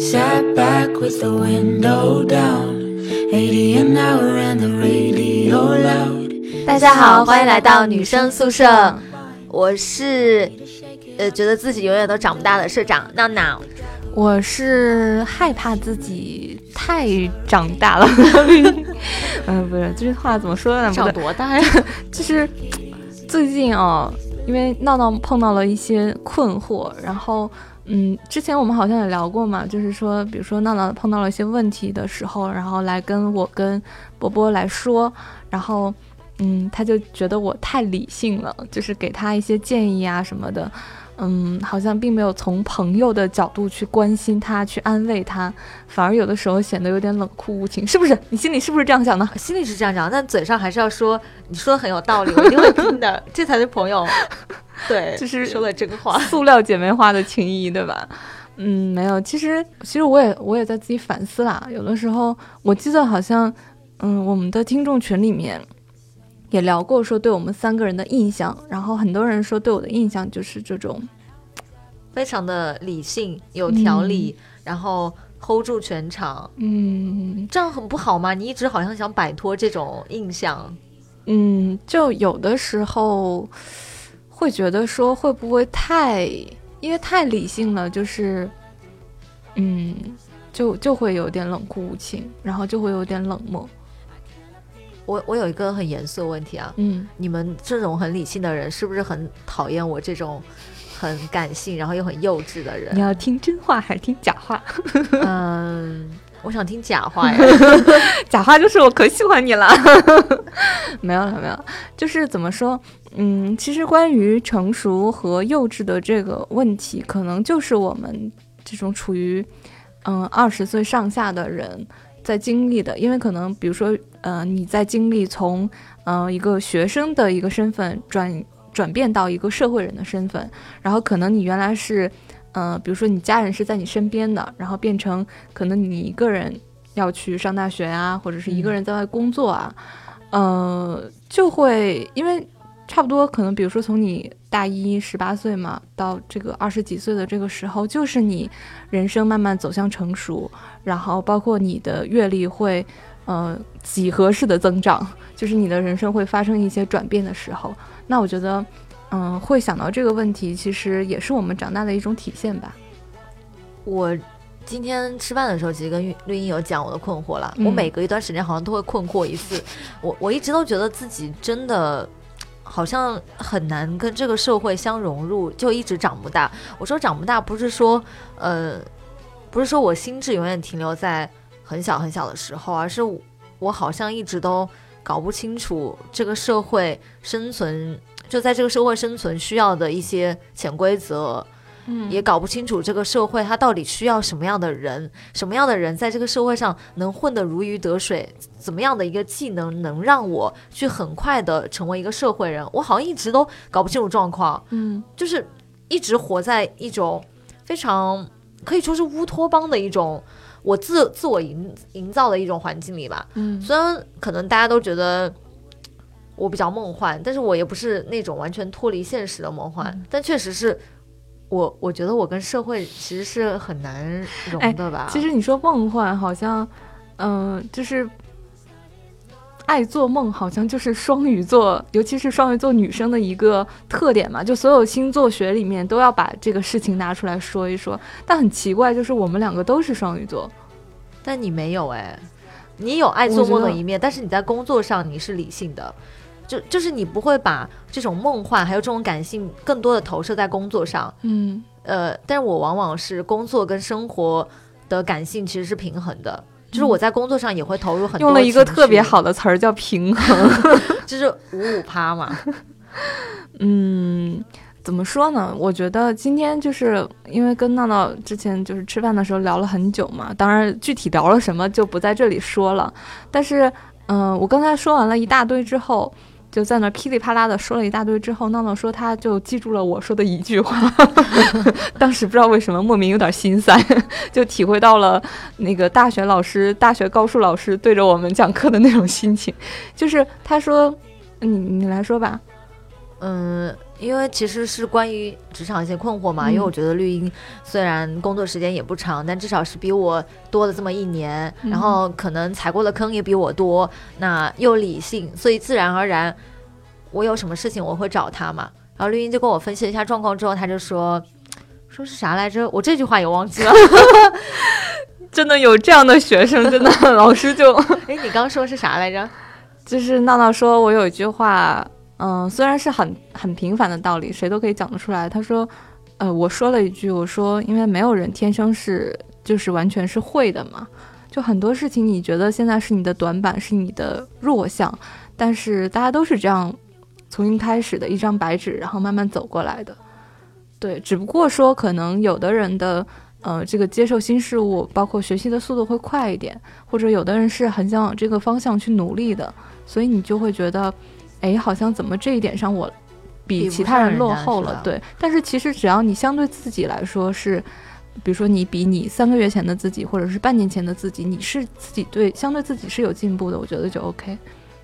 Sat back with the window down, 80 an hour and the radio loud. 大家好，欢迎来到女生宿舍，我是呃觉得自己永远都长不大的社长闹闹。我是害怕自己太长大了，嗯，不是这句话怎么说呢？长多大呀？就是最近哦，因为闹闹碰到了一些困惑，然后嗯，之前我们好像也聊过嘛，就是说，比如说闹闹碰到了一些问题的时候，然后来跟我跟波波来说，然后嗯，他就觉得我太理性了，就是给他一些建议啊什么的。嗯，好像并没有从朋友的角度去关心他，去安慰他，反而有的时候显得有点冷酷无情，是不是？你心里是不是这样想的？心里是这样想，但嘴上还是要说，你说的很有道理，我一定会听的，这才是朋友。对，就 是说的真话，塑料姐妹花的情谊，对吧？嗯，没有，其实其实我也我也在自己反思啦。有的时候，我记得好像，嗯，我们的听众群里面。也聊过说对我们三个人的印象，然后很多人说对我的印象就是这种，非常的理性、有条理，然后 hold 住全场。嗯，这样很不好吗？你一直好像想摆脱这种印象。嗯，就有的时候会觉得说会不会太，因为太理性了，就是，嗯，就就会有点冷酷无情，然后就会有点冷漠。我我有一个很严肃的问题啊，嗯，你们这种很理性的人，是不是很讨厌我这种很感性，然后又很幼稚的人？你要听真话还是听假话？嗯，我想听假话呀，假话就是我可喜欢你了。没有了，没有，就是怎么说？嗯，其实关于成熟和幼稚的这个问题，可能就是我们这种处于嗯二十岁上下的人。在经历的，因为可能，比如说，呃，你在经历从，呃，一个学生的一个身份转转变到一个社会人的身份，然后可能你原来是，呃，比如说你家人是在你身边的，然后变成可能你一个人要去上大学啊，或者是一个人在外工作啊，呃，就会因为。差不多，可能比如说从你大一十八岁嘛，到这个二十几岁的这个时候，就是你人生慢慢走向成熟，然后包括你的阅历会，呃，几何式的增长，就是你的人生会发生一些转变的时候。那我觉得，嗯，会想到这个问题，其实也是我们长大的一种体现吧。我今天吃饭的时候，其实跟绿茵有讲我的困惑了。我每隔一段时间好像都会困惑一次。我我一直都觉得自己真的。好像很难跟这个社会相融入，就一直长不大。我说长不大，不是说，呃，不是说我心智永远停留在很小很小的时候，而是我好像一直都搞不清楚这个社会生存，就在这个社会生存需要的一些潜规则。也搞不清楚这个社会它到底需要什么样的人，什么样的人在这个社会上能混得如鱼得水，怎么样的一个技能能让我去很快的成为一个社会人？我好像一直都搞不清楚状况，嗯，就是一直活在一种非常可以说是乌托邦的一种我自自我营营造的一种环境里吧，嗯，虽然可能大家都觉得我比较梦幻，但是我也不是那种完全脱离现实的梦幻，但确实是。我我觉得我跟社会其实是很难融的吧。其实你说梦幻，好像，嗯，就是爱做梦，好像就是双鱼座，尤其是双鱼座女生的一个特点嘛。就所有星座学里面都要把这个事情拿出来说一说。但很奇怪，就是我们两个都是双鱼座，但你没有哎，你有爱做梦的一面，但是你在工作上你是理性的。就就是你不会把这种梦幻还有这种感性更多的投射在工作上，嗯，呃，但是我往往是工作跟生活的感性其实是平衡的，就是我在工作上也会投入很多。用了一个特别好的词儿叫平衡，就是五五趴嘛。嗯，怎么说呢？我觉得今天就是因为跟闹闹之前就是吃饭的时候聊了很久嘛，当然具体聊了什么就不在这里说了。但是，嗯，我刚才说完了一大堆之后。就在那噼里啪啦的说了一大堆之后，闹闹说他就记住了我说的一句话，当时不知道为什么莫名有点心塞，就体会到了那个大学老师、大学高数老师对着我们讲课的那种心情。就是他说：“你你来说吧。”嗯，因为其实是关于职场一些困惑嘛。嗯因为我觉得绿茵虽然工作时间也不长，但至少是比我多了这么一年，嗯然后可能踩过的坑也比我多，那又理性，所以自然而然，我有什么事情我会找他嘛。然后绿茵就跟我分析了一下状况之后，他就说。说是啥来着？我这句话也忘记了。真的有这样的学生，真的老师就 哎，你刚说是啥来着？就是闹闹说，我有一句话，嗯、虽然是很很平凡的道理，谁都可以讲得出来。他说，呃，我说了一句，我说，因为没有人天生是就是完全是会的嘛，就很多事情你觉得现在是你的短板，是你的弱项，但是大家都是这样从一开始的一张白纸，然后慢慢走过来的。对，只不过说可能有的人的。呃，这个接受新事物，包括学习的速度会快一点，或者有的人是很想往这个方向去努力的，所以你就会觉得，哎，好像怎么这一点上我比其他人落后了，对。但是其实只要你相对自己来说是，比如说你比你三个月前的自己，或者是半年前的自己，你是自己对相对自己是有进步的，我觉得就 OK。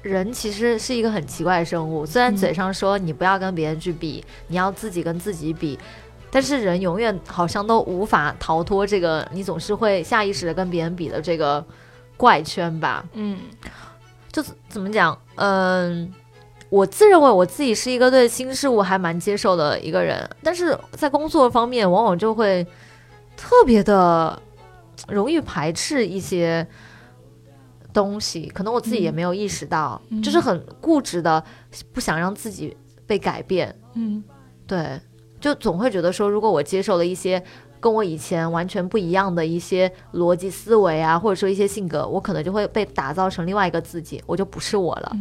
人其实是一个很奇怪的生物，虽然嗯嘴上说你不要跟别人去比，你要自己跟自己比，但是人永远好像都无法逃脱这个，你总是会下意识的跟别人比的这个怪圈吧。嗯就是怎么讲，嗯，我自认为我自己是一个对新事物还蛮接受的一个人，但是在工作方面，往往就会特别的容易排斥一些东西，可能我自己也嗯。没有意识到，嗯。就是很固执的不想让自己被改变，嗯。对，就总会觉得说，如果我接受了一些。跟我以前完全不一样的一些逻辑思维啊，或者说一些性格，我可能就会被打造成另外一个自己，我就不是我了。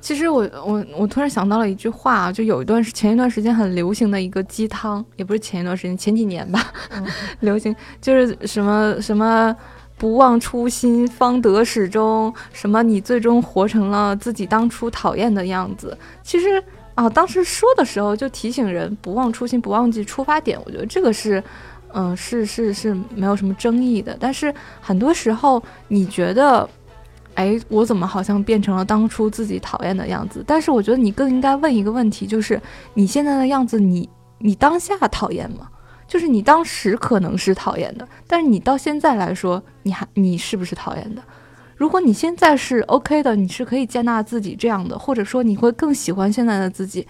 其实我我我突然想到了一句话啊，就有一段时前一段时间很流行的一个鸡汤，也不是前一段时间，前几年吧，嗯 流行就是什么什么不忘初心，方得始终，什么你最终活成了自己当初讨厌的样子。其实啊，当时说的时候就提醒人不忘初心，不忘记出发点，我觉得这个是。嗯，是是是没有什么争议的，但是很多时候你觉得哎，我怎么好像变成了当初自己讨厌的样子？但是我觉得你更应该问一个问题，就是你现在的样子你，你当下讨厌吗？就是你当时可能是讨厌的，但是你到现在来说，你还你是不是讨厌的？如果你现在是 OK 的，你是可以接纳自己这样的，或者说你会更喜欢现在的自己，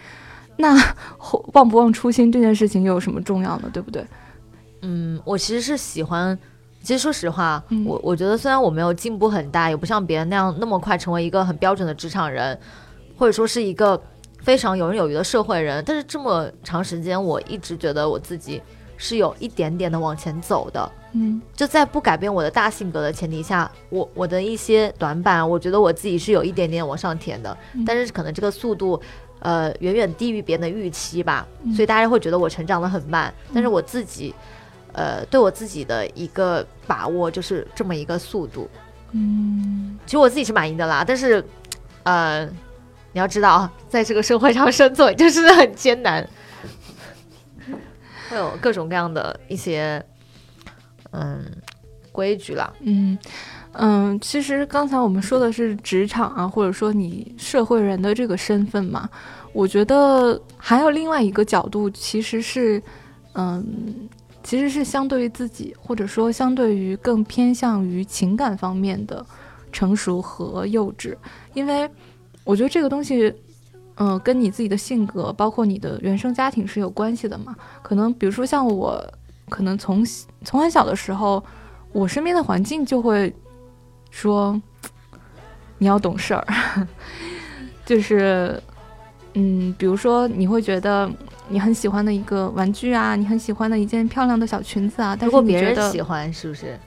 那 忘不忘初心这件事情又有什么重要呢？对不对？嗯，我其实是喜欢。其实说实话，嗯我我觉得虽然我没有进步很大，也不像别人那样那么快成为一个很标准的职场人，或者说是一个非常游刃有余的社会人，但是这么长时间，我一直觉得我自己是有一点点的往前走的。嗯就在不改变我的大性格的前提下，我我的一些短板，我觉得我自己是有一点点往上填的，嗯但是可能这个速度，呃，远远低于别人的预期吧，嗯所以大家会觉得我成长的很慢，但是我自己，呃，对我自己的一个把握就是这么一个速度，嗯。其实我自己是满意的啦，但是，呃，你要知道啊，在这个社会上生存就是很艰难，会有各种各样的一些，嗯，规矩啦。嗯嗯，其实刚才我们说的是职场啊，或者说你社会人的这个身份嘛，我觉得还有另外一个角度，其实是，嗯，其实是相对于自己，或者说相对于更偏向于情感方面的成熟和幼稚，因为我觉得这个东西。嗯，跟你自己的性格，包括你的原生家庭是有关系的嘛？可能比如说像我，可能从从很小的时候，我身边的环境就会说你要懂事儿，就是嗯，比如说你会觉得你很喜欢的一个玩具啊，你很喜欢的一件漂亮的小裙子啊，但是你觉得人喜欢，是不是？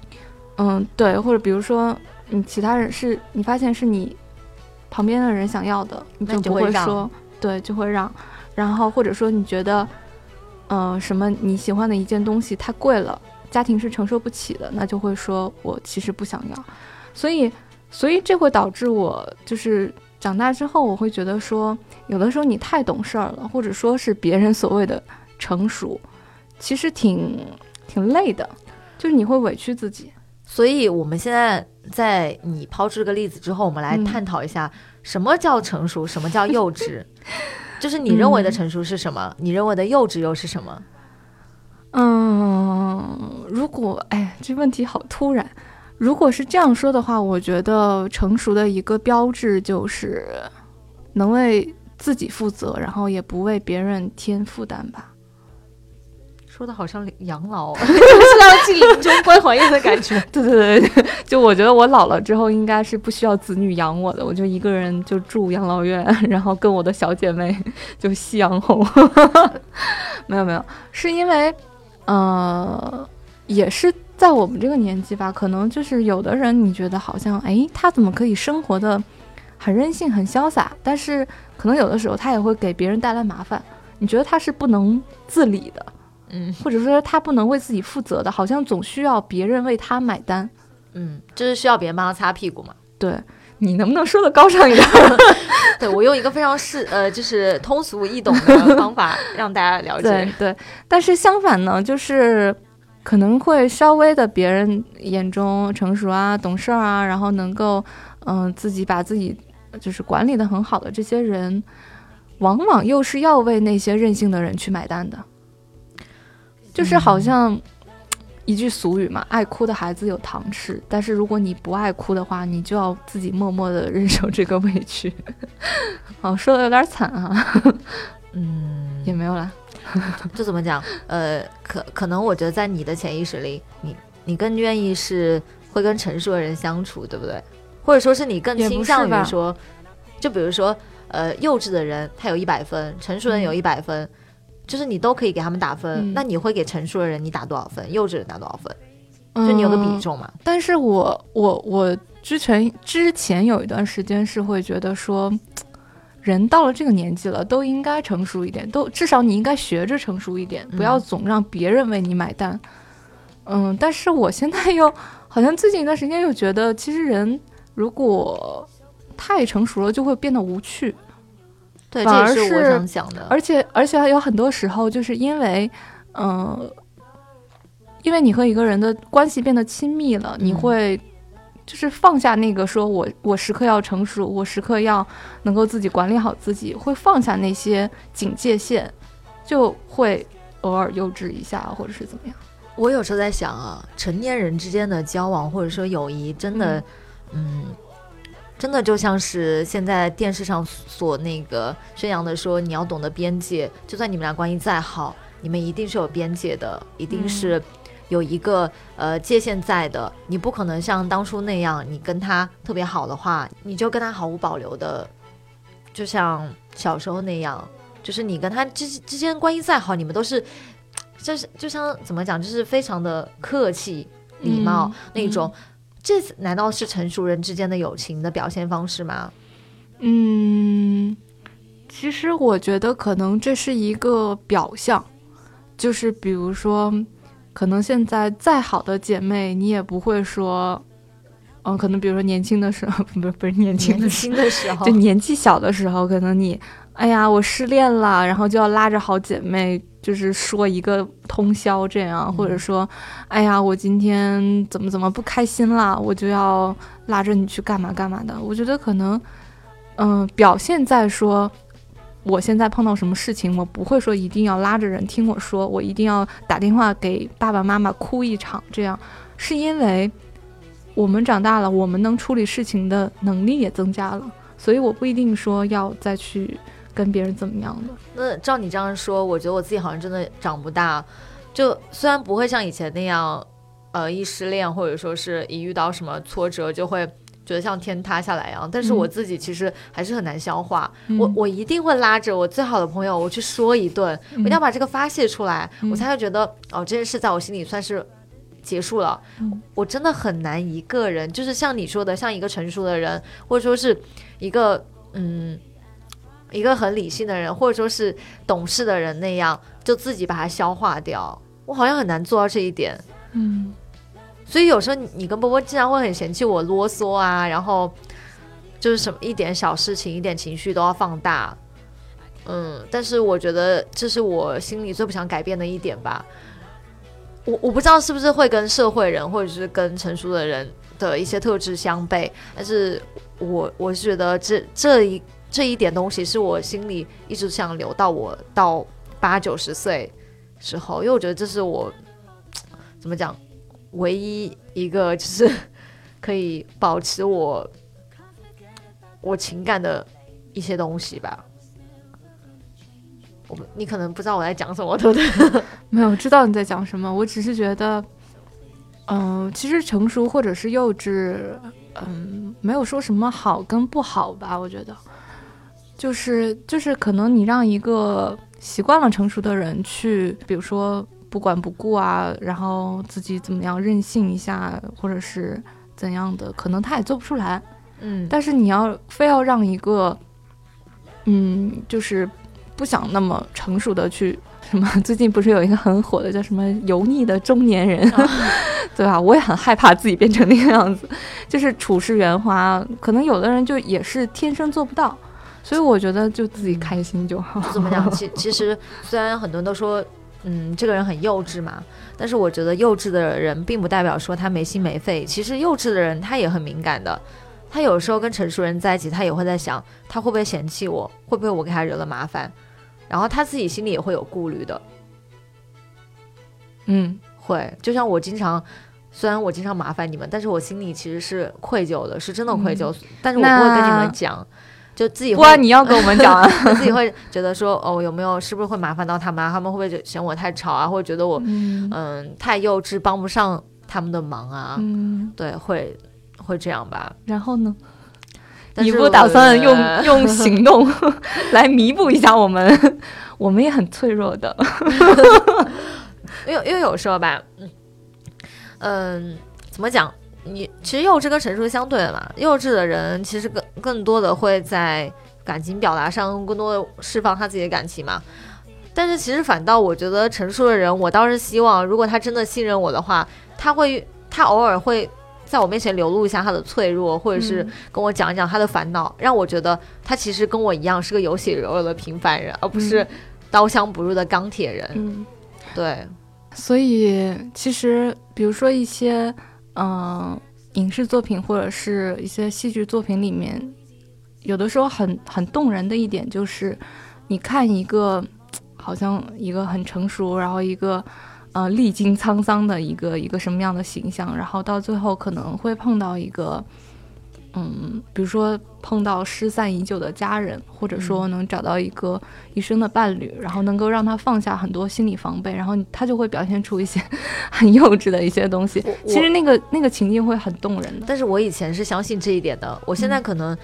嗯对，或者比如说你其他人是你发现是你旁边的人想要的，你就不会说对，就会让，然后或者说你觉得呃什么你喜欢的一件东西太贵了。家庭是承受不起的，那就会说我其实不想要，所以，所以这会导致我就是长大之后，我会觉得说，有的时候你太懂事儿了，或者说是别人所谓的成熟，其实挺挺累的，就是你会委屈自己。所以我们现在在你抛出这个例子之后，我们来嗯探讨一下什么叫成熟，什么叫幼稚。就是你认为的成熟是什么？你认为的幼稚又是什么？嗯，如果哎，这问题好突然。如果是这样说的话，我觉得成熟的一个标志就是能为自己负责，然后也不为别人添负担吧。说的好像养老，就是要进临终关怀院的感觉。对对对对，就我觉得我老了之后应该是不需要子女养我的，我就一个人就住养老院，然后跟我的小姐妹就夕阳红。没有没有，是因为呃，也是在我们这个年纪吧，可能就是有的人你觉得好像哎，他怎么可以生活的很任性、很潇洒，但是可能有的时候他也会给别人带来麻烦，你觉得他是不能自理的。嗯，或者说他不能为自己负责的，好像总需要别人为他买单。嗯，就是需要别人帮他擦屁股嘛。对你能不能说的高尚一点？对我用一个非常是呃，就是通俗易懂的方法让大家了解。对对，但是相反呢，就是可能会稍微的别人眼中成熟啊、懂事儿啊，然后能够嗯自己把自己就是管理的很好的这些人，往往又是要为那些任性的人去买单的。就是好像一句俗语嘛，爱哭的孩子有糖吃。但是如果你不爱哭的话，你就要自己默默的忍受这个委屈。哦，说的有点惨啊。嗯，也没有啦。这怎么讲？呃，可可能我觉得在你的潜意识里，你你更愿意是会跟成熟的人相处，对不对？或者说是你更倾向于说，就比如说，呃，幼稚的人他有一百分，成熟人有一百分。就是你都可以给他们打分，那你会给成熟的人你打多少分？幼稚人打多少分？就你有个比重嘛？但是我我我之前之前有一段时间是会觉得说，人到了这个年纪了，都应该成熟一点，都至少你应该学着成熟一点，不要总让别人为你买单。嗯，但是我现在又好像最近一段时间又觉得，其实人如果太成熟了，就会变得无趣。对，这也是我想讲的。而且，而且还有很多时候，就是因为，嗯，因为你和一个人的关系变得亲密了，你会就是放下那个说我我时刻要成熟，我时刻要能够自己管理好自己，会放下那些警戒线，就会偶尔幼稚一下，或者是怎么样。我有时候在想啊，成年人之间的交往或者说友谊，真的，嗯。真的就像是现在电视上所那个宣扬的，说你要懂得边界，就算你们俩关系再好，你们一定是有边界的，一定是有一个呃界限在的。你不可能像当初那样，你跟他特别好的话，你就跟他毫无保留的，就像小时候那样，就是你跟他之之间关系再好，你们都是，就是就像怎么讲，就是非常的客气、礼貌那种。这难道是成熟人之间的友情的表现方式吗？嗯，其实我觉得可能这是一个表象，就是比如说，可能现在再好的姐妹，你也不会说，嗯，可能比如说年轻的时候，不是不是年轻的时候，就年纪小的时候，可能你，哎呀，我失恋了，然后就要拉着好姐妹。就是说一个通宵这样，或者说，哎呀，我今天怎么怎么不开心了，我就要拉着你去干嘛干嘛的。我觉得可能，嗯，表现在说，我现在碰到什么事情，我不会说一定要拉着人听我说，我一定要打电话给爸爸妈妈哭一场，这样是因为我们长大了，我们能处理事情的能力也增加了，所以我不一定说要再去。跟别人怎么样的？那照你这样说，我觉得我自己好像真的长不大。就虽然不会像以前那样，呃，一失恋或者说是一遇到什么挫折就会觉得像天塌下来一样，但是我自己其实还是很难消化。我我一定会拉着我最好的朋友，我去说一顿，我一定要把这个发泄出来，我才会觉得哦，这件事在我心里算是结束了。我真的很难一个人，就是像你说的，像一个成熟的人，或者说是一个嗯。一个很理性的人，或者说是懂事的人那样，就自己把它消化掉。我好像很难做到这一点。嗯，所以有时候你跟波波经常会很嫌弃我啰嗦啊，然后就是什么一点小事情、一点情绪都要放大。嗯，但是我觉得这是我心里最不想改变的一点吧。我我不知道是不是会跟社会人或者是跟成熟的人的一些特质相悖，但是我我是觉得这这一。这一点东西是我心里一直想留到我到八九十岁时候，因为我觉得这是我怎么讲，唯一一个就是 可以保持我我情感的一些东西吧。我你可能不知道我在讲什么，对不对？没有知道你在讲什么，我只是觉得，嗯、其实成熟或者是幼稚，嗯，没有说什么好跟不好吧，我觉得，就是就是可能你让一个习惯了成熟的人去，比如说不管不顾啊，然后自己怎么样任性一下，或者是怎样的，可能他也做不出来。嗯，但是你要非要让一个，嗯，就是不想那么成熟的去什么，最近不是有一个很火的叫什么油腻的中年人，对吧？我也很害怕自己变成那个样子，就是处事圆滑，可能有的人就也是天生做不到，所以我觉得就自己开心就好。怎么讲？其其实虽然很多人都说，嗯，这个人很幼稚嘛，但是我觉得幼稚的人并不代表说他没心没肺。其实幼稚的人他也很敏感的，他有时候跟成熟人在一起，他也会在想他会不会嫌弃我，会不会我给他惹了麻烦，然后他自己心里也会有顾虑的。嗯，会，就像我经常，虽然我经常麻烦你们，但是我心里其实是愧疚的，是真的愧疚，但是我不会跟你们讲，就自己不会然你要跟我们讲啊。自己会觉得说，哦，有没有是不是会麻烦到他们啊？他们会不会觉嫌我太吵啊？或者觉得我嗯嗯太幼稚，帮不上他们的忙啊？嗯，对，会会这样吧？然后呢？你不打算用用行动 来弥补一下我们？我们也很脆弱的。因为因为有时候吧，嗯嗯，怎么讲？你其实幼稚跟成熟是相对的嘛。幼稚的人其实更更多的会在感情表达上更多的释放他自己的感情嘛。但是其实反倒我觉得成熟的人，我倒是希望，如果他真的信任我的话，他会他偶尔会在我面前流露一下他的脆弱，或者是嗯跟我讲一讲他的烦恼，让我觉得他其实跟我一样是个有血有肉的平凡人，而不是刀枪不入的钢铁人。嗯。对，所以其实，比如说一些嗯、影视作品或者是一些戏剧作品里面，有的时候很很动人的一点就是，你看一个好像一个很成熟，然后一个呃历经沧桑的一个一个什么样的形象，然后到最后可能会碰到一个。嗯，比如说碰到失散已久的家人，或者说能找到一个一生的伴侣，然后能够让他放下很多心理防备，然后他就会表现出一些 很幼稚的一些东西。其实那个那个情境会很动人的。但是我以前是相信这一点的，我现在可能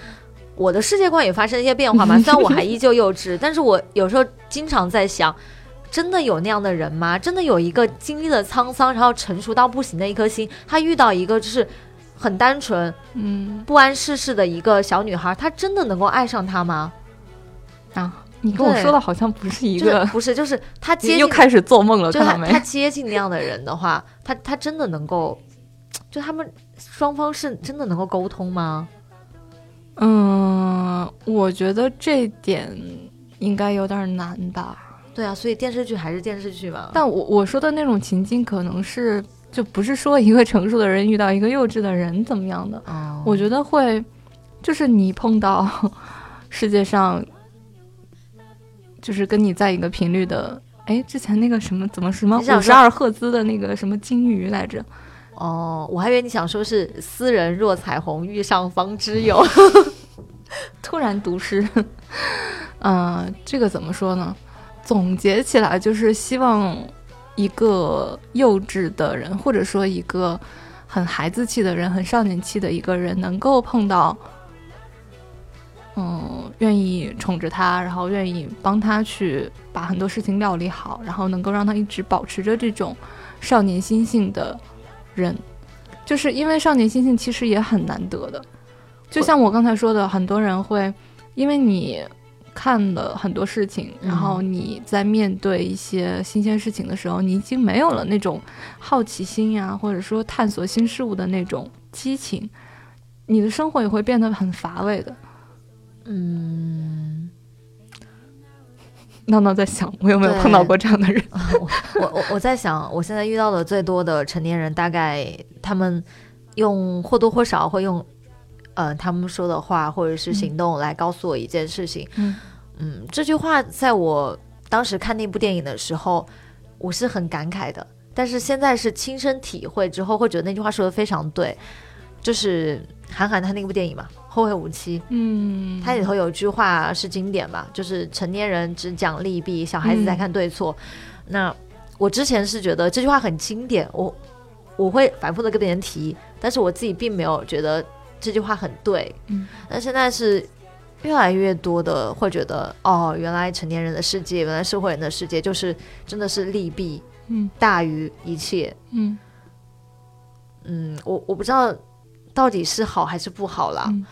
我的世界观也发生一些变化嘛。虽然我还依旧幼稚，但是我有时候经常在想，真的有那样的人吗？真的有一个经历了沧桑，然后成熟到不行的一颗心，他遇到一个就是很单纯、嗯不谙世事的一个小女孩，她真的能够爱上他吗？啊，你跟我说的好像不是一就是个，不是，就是她接近，又开始做梦了，就看到没？他他接近那样的人的话，她她真的能够，就他们双方是真的能够沟通吗？嗯，我觉得这点应该有点难吧。对啊，所以电视剧还是电视剧吧。但我我说的那种情境，可能是就不是说一个成熟的人遇到一个幼稚的人怎么样的，哦我觉得会，就是你碰到世界上，就是跟你在一个频率的。哎，之前那个什么怎么什么五十二赫兹的那个什么金鱼来着？哦，我还以为你想说是“斯人若彩虹，遇上方知有 突然读诗，嗯、这个怎么说呢？总结起来就是希望一个幼稚的人，或者说一个很孩子气的人、很少年气的一个人，能够碰到，嗯，愿意宠着他，然后愿意帮他去把很多事情料理好，然后能够让他一直保持着这种少年心性的人，就是因为少年心性其实也很难得的。就像我刚才说的，很多人会因为你看了很多事情，嗯然后你在面对一些新鲜事情的时候，你已经没有了那种好奇心呀，或者说探索新事物的那种激情，你的生活也会变得很乏味的。”。嗯，闹闹在想，我有没有碰到过这样的人？我我我在想，我现在遇到的最多的成年人，大概他们用或多或少会用呃他们说的话或者是行动来告诉我一件事情。嗯嗯，这句话在我当时看那部电影的时候，我是很感慨的。但是现在是亲身体会之后，会觉得那句话说的非常对。就是韩寒他那部电影嘛，《后会无期》，嗯，它里头有一句话是经典吧，就是成年人只讲利弊，小孩子在看对错。那我之前是觉得这句话很经典，我我会反复的跟别人提，但是我自己并没有觉得这句话很对。嗯，但现在是越来越多的会觉得，哦，原来成年人的世界，原来社会人的世界，就是真的是利弊嗯大于一切。嗯嗯，我我不知道到底是好还是不好啦，嗯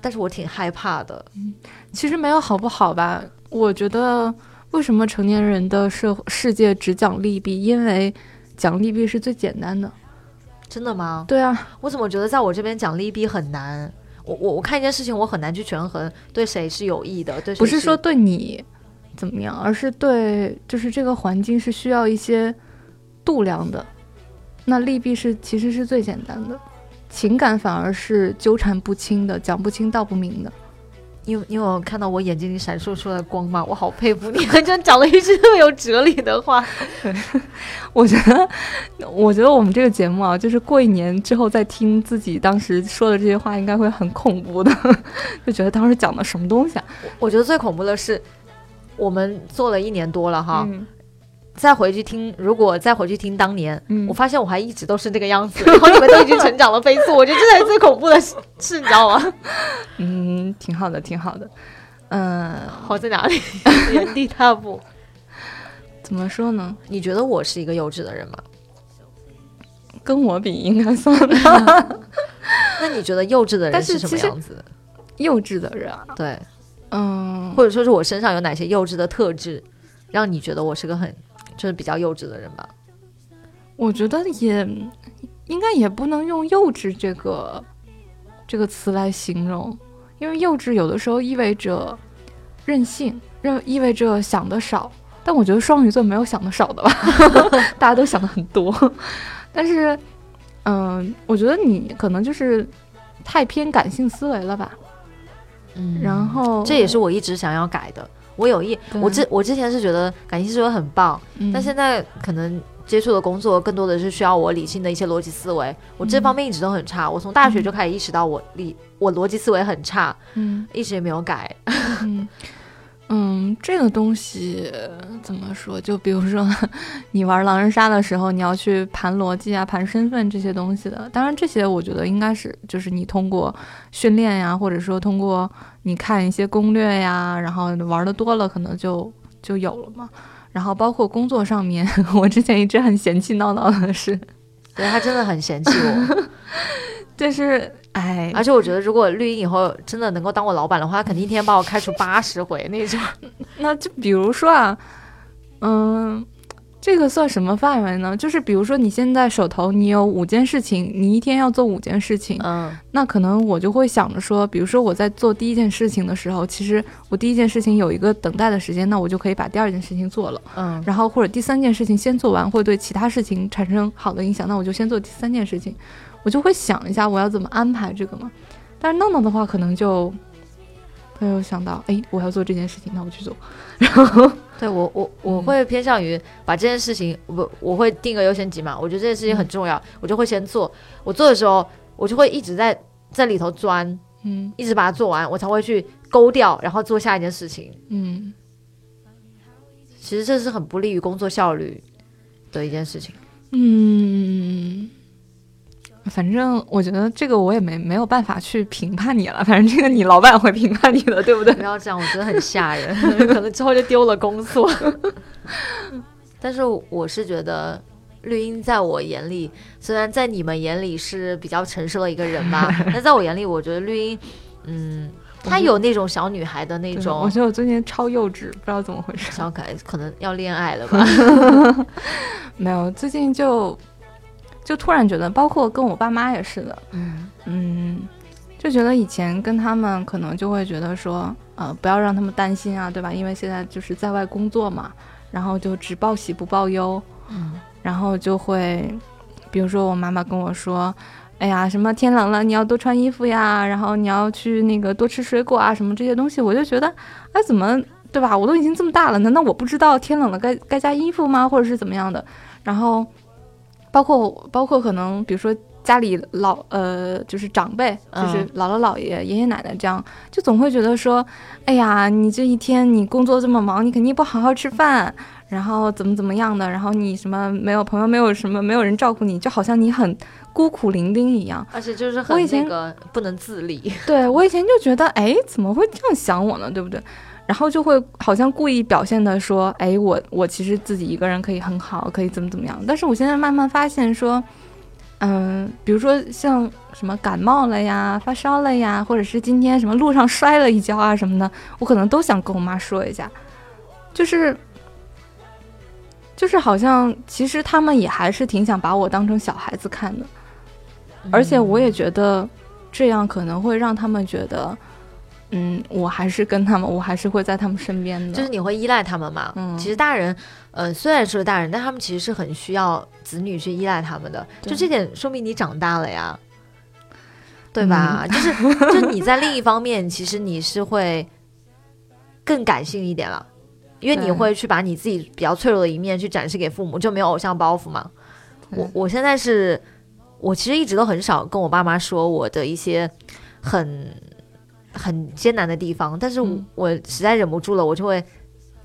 但是我挺害怕的。其实没有好不好吧？我觉得为什么成年人的社世界只讲利弊？因为讲利弊是最简单的。真的吗？对啊，我怎么觉得在我这边讲利弊很难？我我我看一件事情，我很难去权衡对谁是有益的，对谁不是说对你怎么样，而是对就是这个环境是需要一些度量的。那利弊是其实是最简单的，情感反而是纠缠不清的，讲不清道不明的。你有你有看到我眼睛里闪烁出来的光吗？我好佩服你，真讲了一句特别有哲理的话。我觉得，我觉得我们这个节目啊，就是过一年之后再听自己当时说的这些话，应该会很恐怖的，就觉得当时讲的什么东西啊？我觉得最恐怖的是，我们做了一年多了哈，嗯再回去听，如果再回去听当年，嗯我发现我还一直都是这个样子，然后你们都已经成长了飞速，我觉得这才是最恐怖的事，事你知道吗？嗯，挺好的，挺好的。嗯、好在哪里？原地踏步。怎么说呢？你觉得我是一个幼稚的人吗？跟我比应该算那你觉得幼稚的人是什么样子？幼稚的人啊。对，嗯，或者说是我身上有哪些幼稚的特质，让你觉得我是个很就是比较幼稚的人吧？我觉得也应该也不能用幼稚这个这个词来形容，因为幼稚有的时候意味着任性，任意味着想的少。但我觉得双鱼座没有想的少的吧，大家都想的很多。但是，嗯、我觉得你可能就是太偏感性思维了吧。嗯然后这也是我一直想要改的。我有意，我之我之前是觉得感性思维很棒，嗯。但现在可能接触的工作更多的是需要我理性的一些逻辑思维，我这嗯方面一直都很差。我从大学就开始意识到我理我逻辑思维很差，嗯。一直也没有改。嗯嗯，这个东西怎么说？就比如说，你玩狼人杀的时候，你要去盘逻辑啊、盘身份这些东西的。当然，这些我觉得应该是就是你通过训练呀，或者说通过你看一些攻略呀，然后玩的多了，可能就就有了嘛。然后包括工作上面，我之前一直很嫌弃闹闹的是，对他真的很嫌弃我，但是哎，而且我觉得如果绿茵以后真的能够当我老板的话，他肯定一天把我开除八十回那种。那就比如说啊，嗯，这个算什么范围呢？就是比如说你现在手头你有五件事情，你一天要做五件事情，嗯那可能我就会想着说，比如说我在做第一件事情的时候，其实我第一件事情有一个等待的时间，那我就可以把第二件事情做了，嗯，然后或者第三件事情先做完，会对其他事情产生好的影响，那我就先做第三件事情，我就会想一下我要怎么安排这个嘛。但是弄弄的话，可能就他又想到，哎，我要做这件事情，那我去做。然后，对我我我会偏向于把这件事情，我我会定个优先级嘛。我觉得这件事情很重要，我就会先做。我做的时候，我就会一直在在里头钻，嗯一直把它做完，我才会去勾掉，然后做下一件事情。嗯，其实这是很不利于工作效率的一件事情。嗯，反正我觉得这个我也没没有办法去评判你了，反正这个你老板会评判你的，对不对？不要这样，我觉得很吓人，可能之后就丢了工作。但是我是觉得。绿茵在我眼里，虽然在你们眼里是比较成熟的一个人吧，但在我眼里，我觉得绿茵，嗯，她有那种小女孩的那种我觉得我最近超幼稚，不知道怎么回事。小可爱，可能要恋爱了吧？没有，最近就就突然觉得，包括跟我爸妈也是的，嗯嗯，就觉得以前跟他们可能就会觉得说，呃，不要让他们担心啊，对吧？因为现在就是在外工作嘛，然后就只报喜不报忧，嗯然后就会，比如说我妈妈跟我说，哎呀，什么天冷了你要多穿衣服呀，然后你要去那个多吃水果啊，什么这些东西，我就觉得，哎，怎么对吧？我都已经这么大了，难道我不知道天冷了该该加衣服吗？或者是怎么样的？然后，包括包括可能比如说家里老呃就是长辈，就是姥姥姥爷、爷爷奶奶这样，就总会觉得说，哎呀，你这一天你工作这么忙，你肯定不好好吃饭。然后怎么怎么样的？然后你什么没有朋友，没有什么没有人照顾你，就好像你很孤苦伶仃一样。而且就是很那个不能自理。对我以前就觉得，哎，怎么会这样想我呢？对不对？然后就会好像故意表现的说，哎，我我其实自己一个人可以很好，可以怎么怎么样。但是我现在慢慢发现说，嗯，比如说像什么感冒了呀、发烧了呀，或者是今天什么路上摔了一跤啊什么的，我可能都想跟我妈说一下，就是。就是好像，其实他们也还是挺想把我当成小孩子看的，而且我也觉得这样可能会让他们觉得，嗯，我还是跟他们，我还是会在他们身边的。就是你会依赖他们嘛？嗯，其实大人，呃，虽然是大人，但他们其实是很需要子女去依赖他们的。就这点说明你长大了呀，对吧？就是，就你在另一方面，其实你是会更感性一点了。因为你会去把你自己比较脆弱的一面去展示给父母，就没有偶像包袱嘛。我我现在是，我其实一直都很少跟我爸妈说我的一些很很艰难的地方，但是我实在忍不住了，我就会给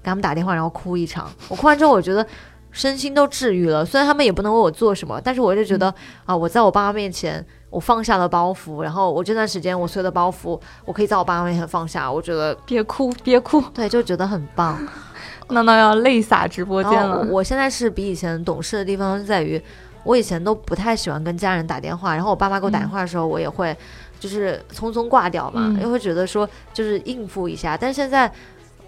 他们打电话，然后哭一场。我哭完之后，我觉得身心都治愈了。虽然他们也不能为我做什么，但是我就觉得啊，我在我爸妈面前，我放下了包袱，然后我这段时间我所有的包袱，我可以在我爸妈面前放下。我觉得别哭，别哭，对，就觉得很棒。闹闹要泪洒直播间了。我现在是比以前懂事的地方在于，我以前都不太喜欢跟家人打电话，然后我爸妈给我打电话的时候，我也会就是匆匆挂掉嘛，因为会觉得说就是应付一下。但现在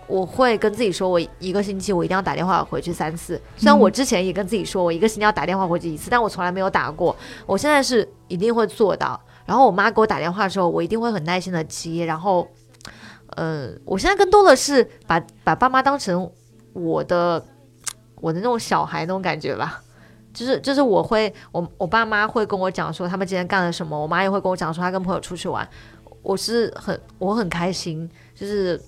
我会跟自己说，我一个星期我一定要打电话回去三次。虽然我之前也跟自己说我一个星期要打电话回去一次，但我从来没有打过。我现在是一定会做到。然后我妈给我打电话的时候，我一定会很耐心的接。然后，嗯，我现在更多的是把把爸妈当成。我的我的那种小孩那种感觉吧，就是就是我会我我爸妈会跟我讲说他们今天干了什么，我妈也会跟我讲说她跟朋友出去玩，我是很我很开心，就是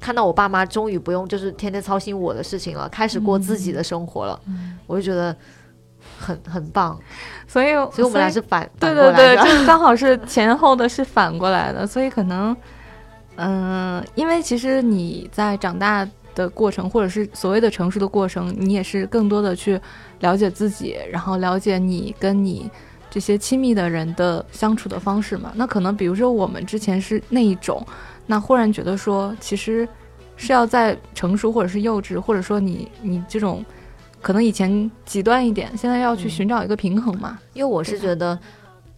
看到我爸妈终于不用就是天天操心我的事情了，开始过自己的生活了，我就觉得很很棒，所以。所以我们俩是反对对对，就 刚好是前后的是反过来的，所以可能嗯，因为其实你在长大。的过程，或者是所谓的成熟的过程，你也是更多的去了解自己，然后了解你跟你这些亲密的人的相处的方式嘛。那可能比如说我们之前是那一种，那忽然觉得说，其实是要在成熟或者是幼稚，或者说你你这种可能以前极端一点，现在要去寻找一个平衡嘛。因为我是觉得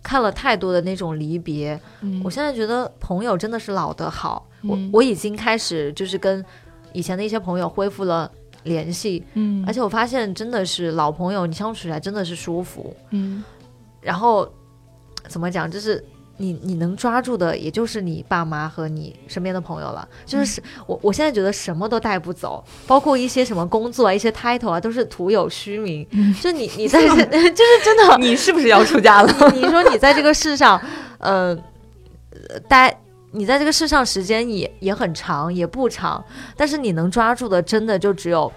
看了太多的那种离别，我现在觉得朋友真的是老的好。我我已经开始就是跟。以前的一些朋友恢复了联系，嗯，而且我发现真的是老朋友，你相处起来真的是舒服，嗯。然后怎么讲，就是你你能抓住的，也就是你爸妈和你身边的朋友了。就是我我现在觉得什么都带不走，包括一些什么工作啊、一些 title 啊，都是徒有虚名。就你你在 就是真的，你是不是要出家了？你说你在这个世上，呃，待。你在这个世上时间也也很长，也不长，但是你能抓住的，真的就只有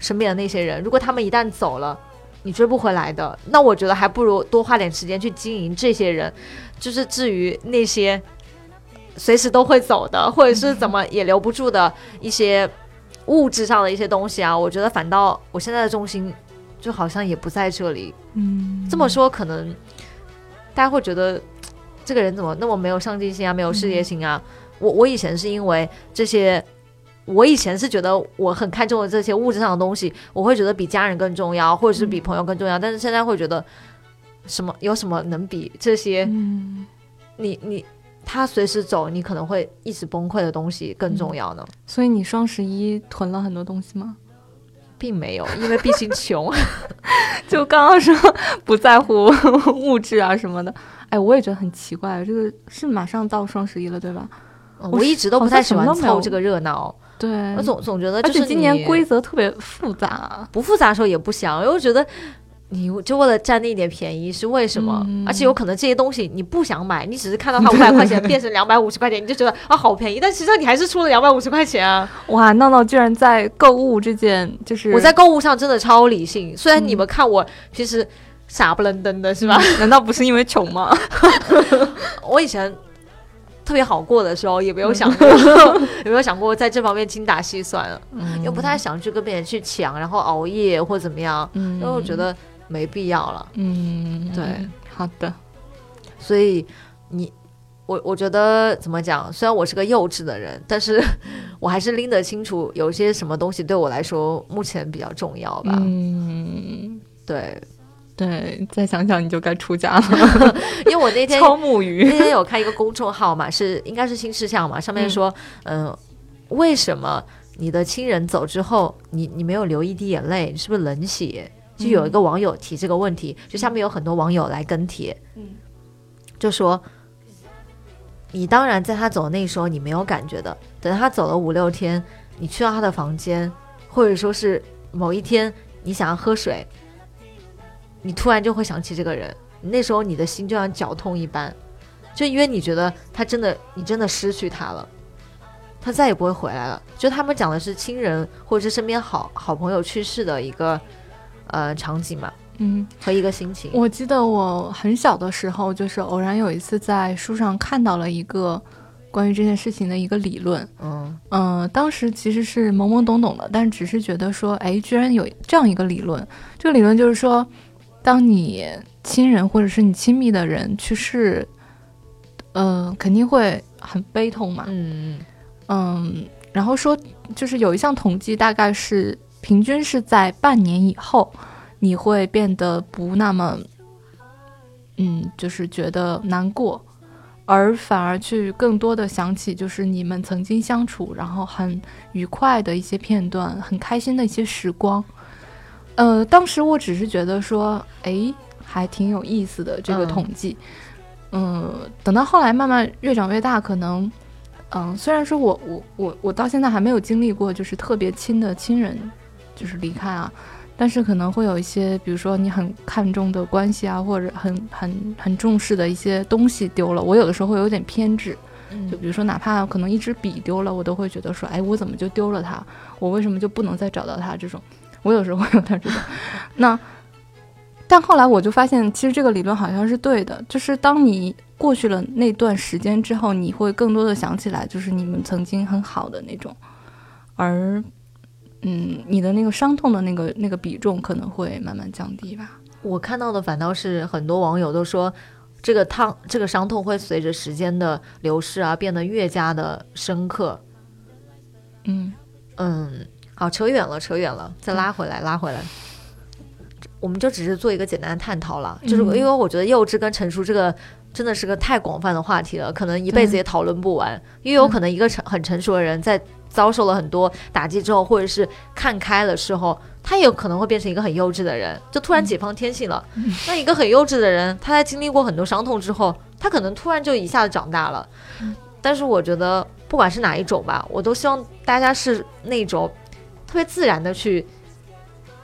身边的那些人。如果他们一旦走了，你追不回来的，那我觉得还不如多花点时间去经营这些人。就是至于那些随时都会走的，或者是怎么也留不住的一些物质上的一些东西啊，我觉得反倒我现在的重心就好像也不在这里。嗯，这么说可能大家会觉得。这个人怎么那么没有上进心啊，没有事业心啊？我我以前是因为这些，我以前是觉得我很看重的这些物质上的东西，我会觉得比家人更重要，或者是比朋友更重要。但是现在会觉得，什么有什么能比这些？你你他随时走，你可能会一直崩溃的东西更重要呢？所以你双十一囤了很多东西吗？并没有，因为毕竟穷。就刚刚说不在乎物质啊什么的。哎，我也觉得很奇怪，这个是马上到双十一了，对吧？我一直都不太喜欢凑这个热闹，对我总总觉得，而且今年规则特别复杂，不复杂的时候也不想，因为我觉得你就为了占那一点便宜是为什么？嗯而且有可能这些东西你不想买，你只是看到它五百块钱变成两百五十块钱，你就觉得啊好便宜，但实际上你还是出了两百五十块钱啊！哇，闹闹居然在购物这件就是我在购物上真的超理性，虽然你们看我平时傻不愣登的是吧？难道不是因为穷吗？我以前特别好过的时候，也没有想过，有没有想过在这方面精打细算了，嗯又不太想去跟别人去抢，然后熬夜或怎么样，嗯因为我觉得没必要了。嗯，对，好的，所以你，我我觉得怎么讲？虽然我是个幼稚的人，但是我还是拎得清楚有些什么东西对我来说目前比较重要吧。嗯，对，对，再想想你就该出家了，因为我那天敲木鱼。那，天有看一个公众号嘛，是应该是新事项嘛，上面说，嗯、为什么你的亲人走之后，你你没有流一滴眼泪，你是不是冷血？就有一个网友提这个问题，就下面有很多网友来跟帖，嗯。就说，你当然在他走的那时候你没有感觉的，等他走了五六天，你去到他的房间，或者说是某一天你想要喝水，你突然就会想起这个人，那时候你的心就像绞痛一般，就因为你觉得他真的，你真的失去他了，他再也不会回来了。就他们讲的是亲人或者是身边好好朋友去世的一个呃场景嘛，嗯。和一个心情。我记得我很小的时候，就是偶然有一次在书上看到了一个关于这件事情的一个理论。嗯嗯、当时其实是懵懵懂懂的，但只是觉得说，哎，居然有这样一个理论。这个理论就是说，当你亲人或者是你亲密的人去世，呃，肯定会很悲痛嘛。嗯嗯，然后说就是有一项统计，大概是平均是在半年以后，你会变得不那么，嗯，就是觉得难过，而反而去更多的想起就是你们曾经相处，然后很愉快的一些片段，很开心的一些时光。呃，当时我只是觉得说，哎，还挺有意思的这个嗯统计。嗯，等到后来慢慢越长越大，可能，嗯，虽然说我我我我到现在还没有经历过就是特别亲的亲人就是离开啊，但是可能会有一些，比如说你很看重的关系啊，或者很很很重视的一些东西丢了，我有的时候会有点偏执，嗯就比如说哪怕可能一支笔丢了，我都会觉得说，哎，我怎么就丢了它？我为什么就不能再找到它？这种，我有时候 会有点这种。那，但后来我就发现，其实这个理论好像是对的，就是当你过去了那段时间之后，你会更多的想起来，就是你们曾经很好的那种，而。嗯，你的那个伤痛的那个那个比重可能会慢慢降低吧。我看到的反倒是很多网友都说，这个烫这个伤痛会随着时间的流逝啊，变得越加的深刻。嗯嗯，好，扯远了，扯远了，再拉回来，拉回来。我们就只是做一个简单的探讨了，就是嗯因为我觉得幼稚跟成熟这个真的是个太广泛的话题了，可能一辈子也讨论不完。因为有可能一个成很成熟的人，在遭受了很多打击之后，或者是看开了之后，他也有可能会变成一个很幼稚的人，就突然解放天性了。那一个很幼稚的人，他在经历过很多伤痛之后，他可能突然就一下子长大了。但是我觉得，不管是哪一种吧，我都希望大家是那种特别自然的去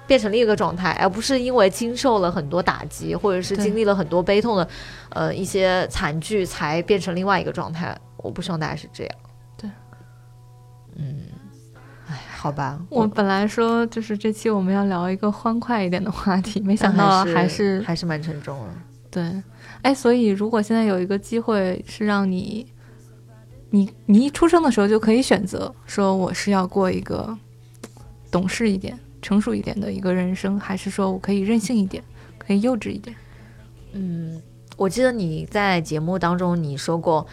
变成另一个状态，而不是因为经受了很多打击，或者是经历了很多悲痛的呃一些惨剧，才变成另外一个状态。我不希望大家是这样。对，嗯，哎，好吧，我本来说就是这期我们要聊一个欢快一点的话题，没想到但还是还是蛮沉重的。对，哎，所以如果现在有一个机会是让你，你你一出生的时候就可以选择说我是要过一个懂事一点、成熟一点的一个人生，还是说我可以任性一点，可以幼稚一点？嗯，我记得你在节目当中你说过，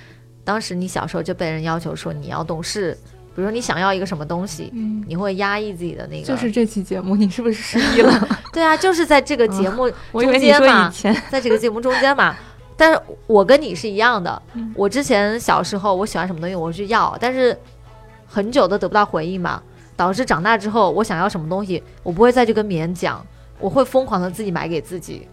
当时你小时候就被人要求说你要懂事，比如说你想要一个什么东西，嗯，你会压抑自己的那个。就是这期节目，你是不是失忆了？对啊，就是在这个节目中间嘛在这个节目中间嘛。但是我跟你是一样的，嗯我之前小时候我喜欢什么东西我会去要，但是很久都得不到回应嘛，导致长大之后我想要什么东西，我不会再去跟别人讲，我会疯狂的自己买给自己，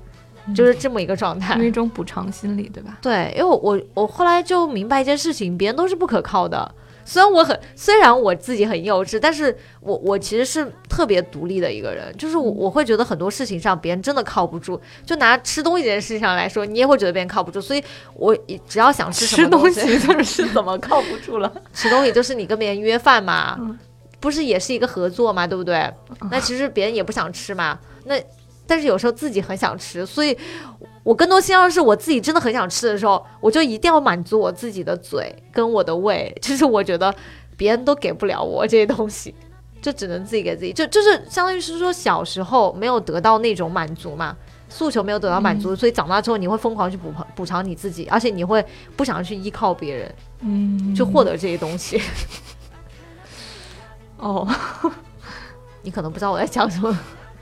就是这么一个状态。有一种补偿心理，对吧？对，因为我我我后来就明白一件事情，别人都是不可靠的，虽然我很，虽然我自己很幼稚，但是我我其实是特别独立的一个人，就是我我会觉得很多事情上别人真的靠不住。就拿吃东西这件事情上来说，你也会觉得别人靠不住，所以我只要想吃什吃么东西，西 就是怎么靠不住了？吃东西就是你跟别人约饭嘛，嗯不是也是一个合作嘛，对不对？那其实别人也不想吃嘛，那但是有时候自己很想吃，所以我更多希望是我自己真的很想吃的时候，我就一定要满足我自己的嘴跟我的胃，就是我觉得别人都给不了我这些东西。就只能自己给自己，就就是相当于是说小时候没有得到那种满足嘛，诉求没有得到满足，所以长大之后你会疯狂去补补偿你自己，而且你会不想去依靠别人，嗯，就获得这些东西。哦，你可能不知道我在讲什么，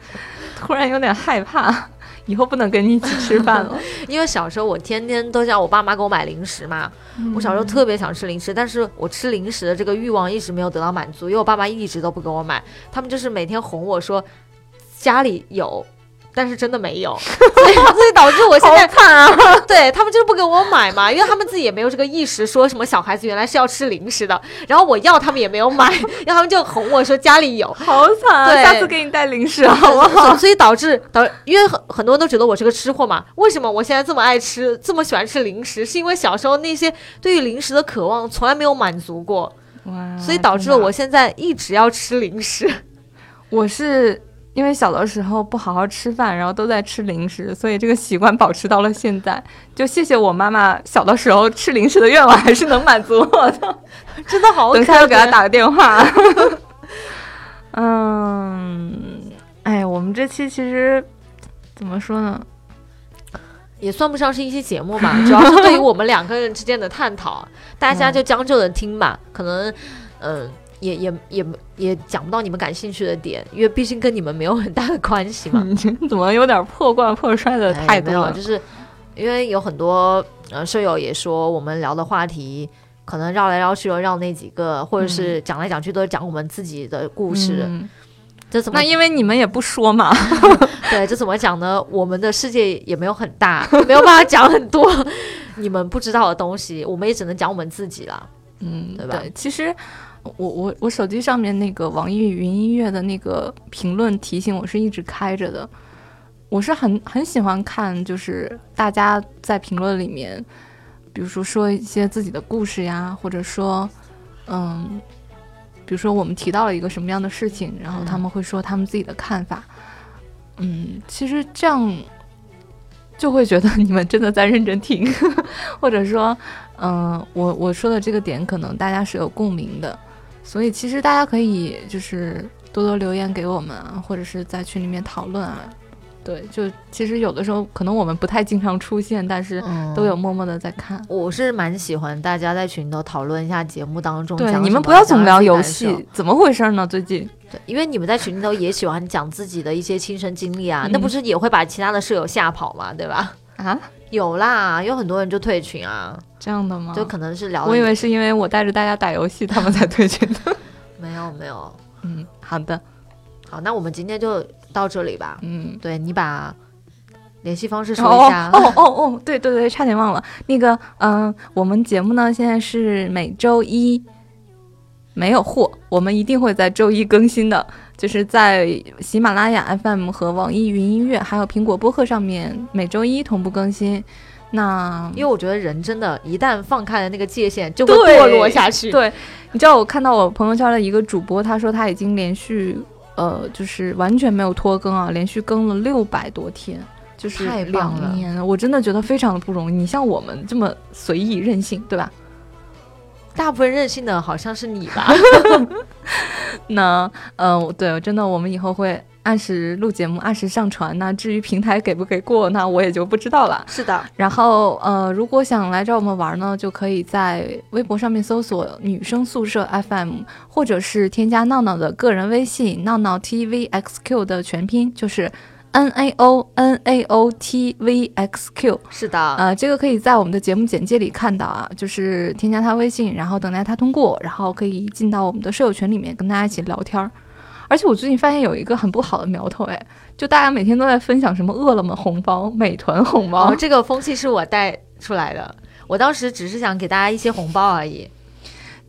突然有点害怕，以后不能跟你一起吃饭了。因为小时候我天天都叫我爸妈给我买零食嘛，我小时候特别想吃零食，但是我吃零食的这个欲望一直没有得到满足，因为我爸妈一直都不给我买，他们就是每天哄我说家里有。但是真的没有，所以所以导致我现在惨啊！对他们就是不给我买嘛，因为他们自己也没有这个意识，说什么小孩子原来是要吃零食的，然后我要他们也没有买，然后他们就哄我说家里有，好惨啊！对下次给你带零食好不好？所所以导致导，因为很很多人都觉得我是个吃货嘛。为什么我现在这么爱吃，这么喜欢吃零食？是因为小时候那些对于零食的渴望从来没有满足过，哇所以导致了我现在一直要吃零食。我是因为小的时候不好好吃饭，然后都在吃零食，所以这个习惯保持到了现在。就谢谢我妈妈小的时候吃零食的愿望，还是能满足我的。真的好 等一下。又给她打个电话。嗯，哎，我们这期其实怎么说呢？也算不上是一期节目吧，主要是对于我们两个人之间的探讨，大家就将就着听吧。可能，嗯、也也也也讲不到你们感兴趣的点，因为毕竟跟你们没有很大的关系嘛。你怎么有点破罐破摔的哎没有，态度了？就是因为有很多呃舍友也说，我们聊的话题可能绕来绕去又绕那几个，或者是讲来讲去都是讲我们自己的故事。嗯这怎么那因为你们也不说嘛。对这怎么讲呢？我们的世界也没有很大，没有办法讲很多 你们不知道的东西，我们也只能讲我们自己了。嗯，对吧其实我我我手机上面那个网易云音乐的那个评论提醒我是一直开着的。我是很很喜欢看，就是大家在评论里面，比如说说一些自己的故事呀，或者说，嗯，比如说我们提到了一个什么样的事情，然后他们会说他们自己的看法。嗯，其实这样就会觉得你们真的在认真听，或者说，嗯、我我说的这个点可能大家是有共鸣的，所以其实大家可以就是多多留言给我们啊，或者是在群里面讨论啊。对，就其实有的时候可能我们不太经常出现，但是嗯都有默默的在看。我是蛮喜欢大家在群头讨论一下节目当中对，你们不要总聊游戏，怎么回事呢？最近对，因为你们在群里头也喜欢讲自己的一些亲身经历啊，嗯 那不是也会把其他的舍友吓跑嘛，对吧？啊，有啦，有很多人就退群啊，这样的吗？就可能是聊得我以为是因为我带着大家打游戏，他们才退群的。没有没有。嗯，好的，好，那我们今天就到这里吧。嗯。对你把联系方式说哦一下。哦哦哦，对对对，差点忘了那个，嗯、我们节目呢现在是每周一没有货，我们一定会在周一更新的，就是在喜马拉雅 FM 和网易云音乐还有苹果播客上面每周一同步更新。那因为我觉得人真的，一旦放开了那个界限，就会堕落下去。对，你知道我看到我朋友圈的一个主播，他说他已经连续呃，就是完全没有拖更啊，连续更了六百多天，就是太棒了两年，我真的觉得非常的不容易。你像我们这么随意任性，对吧？大部分任性的好像是你吧？那呃，对，真的，我们以后会按时录节目，按时上传。那至于平台给不给过，那我也就不知道了。是的，然后呃，如果想来找我们玩呢，就可以在微博上面搜索“女生宿舍 FM”，或者是添加闹闹的个人微信“闹闹 TVXQ” 的全拼，就是 N A O N A O T V X Q。是的，呃，这个可以在我们的节目简介里看到啊，就是添加他微信，然后等待他通过，然后可以进到我们的舍友群里面跟大家一起聊天儿。而且我最近发现有一个很不好的苗头，哎，就大家每天都在分享什么饿了么红包、美团红包，哦，这个风气是我带出来的。我当时只是想给大家一些红包而已。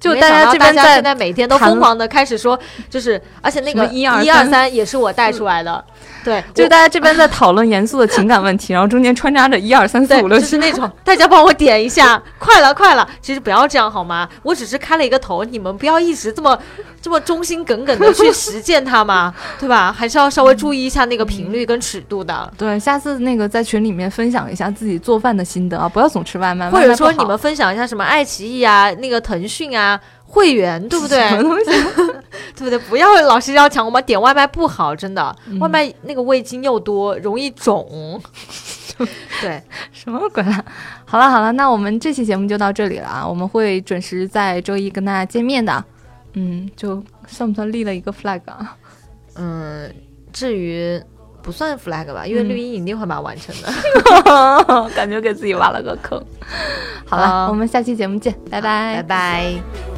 就大家这边在现在每天都疯狂的开始说，就是而且那个一二一二三三也是我带出来的，对，就大家这边在讨论严肃的情感问题，然后中间穿插着一二三四，五六七，就是那种大家帮我点一下，快了快了。其实不要这样好吗？我只是开了一个头，你们不要一直这么这么忠心耿耿的去实践它吗，对吧？还是要稍微注意一下那个频率跟尺度的。对，下次那个在群里面分享一下自己做饭的心得啊，不要总吃外卖，或者说你们分享一下什么爱奇艺啊、那个腾讯啊会员，对不对？什么东西？对不对？不要老是要抢我们点外卖不好，真的，嗯外卖那个味精又多，容易肿。对，什么鬼啊？好了好了，那我们这期节目就到这里了啊，我们会准时在周一跟大家见面的。嗯，就算不算立了一个 flag 啊？嗯，至于不算 flag 吧，因为嗯绿茵一定会把它完成的。感觉给自己挖了个坑。好了，好我们下期节目见，拜拜拜拜。